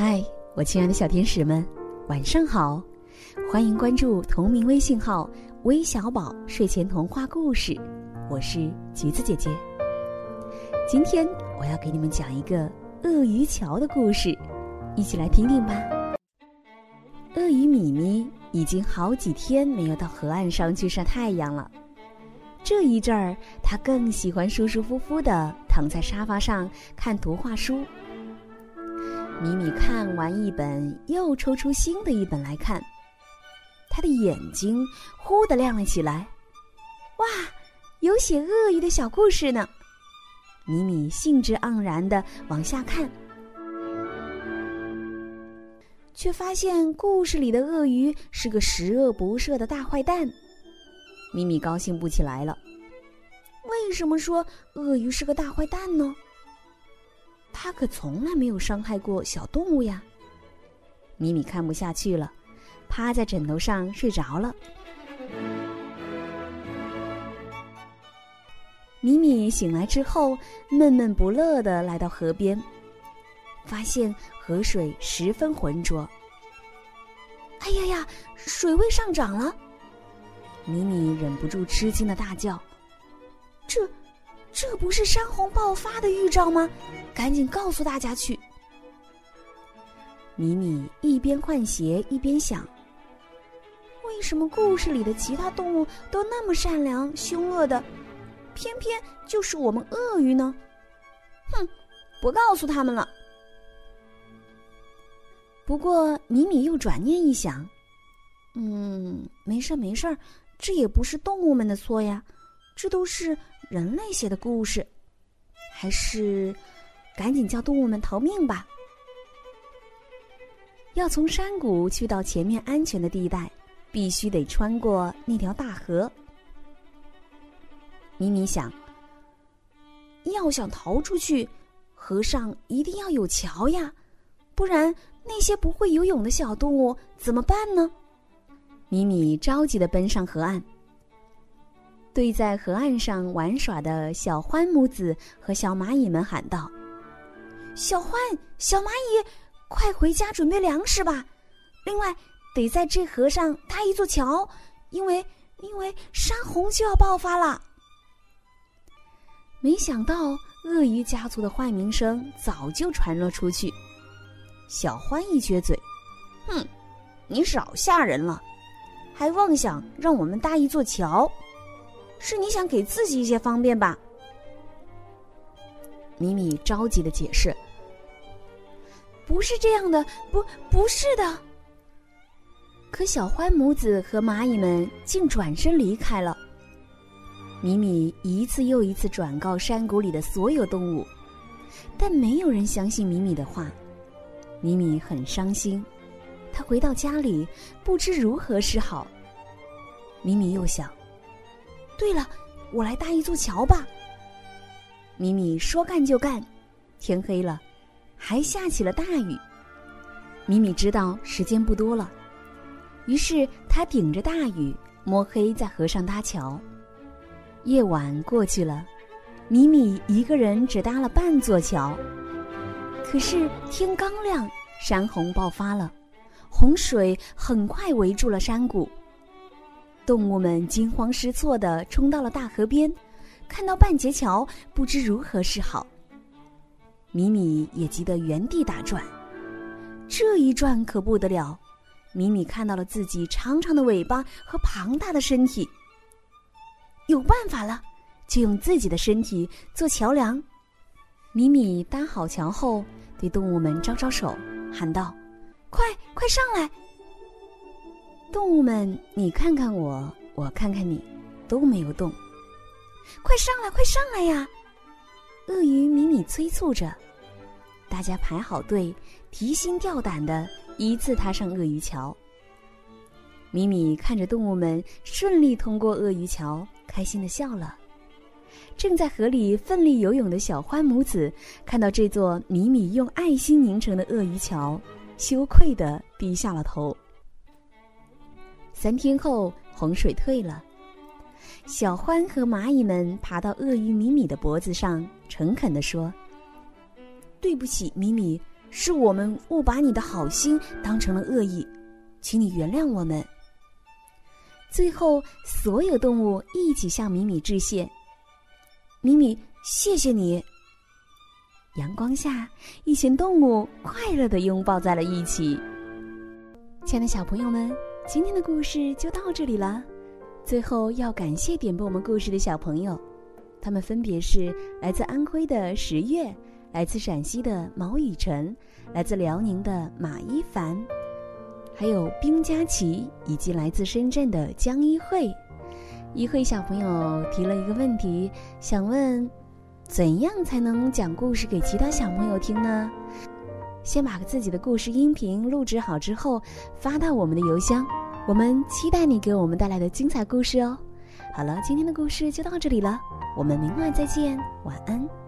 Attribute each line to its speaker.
Speaker 1: 嗨，我亲爱的小天使们，晚上好！欢迎关注同名微信号“微小宝睡前童话故事”，我是橘子姐姐。今天我要给你们讲一个鳄鱼桥的故事，一起来听听吧。鳄鱼米米已经好几天没有到河岸上去晒太阳了，这一阵儿他更喜欢舒舒服服的躺在沙发上看图画书。米米看完一本，又抽出新的一本来看。他的眼睛忽地亮了起来，哇，有写鳄鱼的小故事呢！米米兴致盎然的往下看，却发现故事里的鳄鱼是个十恶不赦的大坏蛋。米米高兴不起来了。为什么说鳄鱼是个大坏蛋呢？他可从来没有伤害过小动物呀！米米看不下去了，趴在枕头上睡着了。米米醒来之后，闷闷不乐的来到河边，发现河水十分浑浊。哎呀呀，水位上涨了！米米忍不住吃惊的大叫：“这……”这不是山洪爆发的预兆吗？赶紧告诉大家去！米米一边换鞋一边想：为什么故事里的其他动物都那么善良凶恶的，偏偏就是我们鳄鱼呢？哼，不告诉他们了。不过米米又转念一想，嗯，没事没事这也不是动物们的错呀。这都是人类写的故事，还是赶紧叫动物们逃命吧。要从山谷去到前面安全的地带，必须得穿过那条大河。米米想，要想逃出去，河上一定要有桥呀，不然那些不会游泳的小动物怎么办呢？米米着急的奔上河岸。对在河岸上玩耍的小欢母子和小蚂蚁们喊道：“小欢、小蚂蚁，快回家准备粮食吧！另外，得在这河上搭一座桥，因为因为山洪就要爆发了。”没想到，鳄鱼家族的坏名声早就传了出去。小欢一撅嘴：“哼，你少吓人了，还妄想让我们搭一座桥！”是你想给自己一些方便吧？米米着急的解释：“不是这样的，不，不是的。”可小欢母子和蚂蚁们竟转身离开了。米米一次又一次转告山谷里的所有动物，但没有人相信米米的话。米米很伤心，他回到家里不知如何是好。米米又想。对了，我来搭一座桥吧。米米说干就干，天黑了，还下起了大雨。米米知道时间不多了，于是他顶着大雨，摸黑在河上搭桥。夜晚过去了，米米一个人只搭了半座桥。可是天刚亮，山洪爆发了，洪水很快围住了山谷。动物们惊慌失措地冲到了大河边，看到半截桥，不知如何是好。米米也急得原地打转，这一转可不得了。米米看到了自己长长的尾巴和庞大的身体，有办法了，就用自己的身体做桥梁。米米搭好桥后，对动物们招招手，喊道：“快快上来！”动物们，你看看我，我看看你，都没有动。快上来，快上来呀！鳄鱼米米催促着，大家排好队，提心吊胆的依次踏上鳄鱼桥。米米看着动物们顺利通过鳄鱼桥，开心的笑了。正在河里奋力游泳的小欢母子，看到这座米米用爱心凝成的鳄鱼桥，羞愧的低下了头。三天后，洪水退了。小獾和蚂蚁们爬到鳄鱼米米的脖子上，诚恳地说：“对不起，米米，是我们误把你的好心当成了恶意，请你原谅我们。”最后，所有动物一起向米米致谢。米米，谢谢你。阳光下，一群动物快乐的拥抱在了一起。亲爱的小朋友们，今天的故事就到这里了。最后要感谢点播我们故事的小朋友，他们分别是来自安徽的十月，来自陕西的毛雨晨，来自辽宁的马一凡，还有冰佳琪，以及来自深圳的江一慧。一慧小朋友提了一个问题，想问：怎样才能讲故事给其他小朋友听呢？先把自己的故事音频录制好之后，发到我们的邮箱。我们期待你给我们带来的精彩故事哦。好了，今天的故事就到这里了，我们明晚再见，晚安。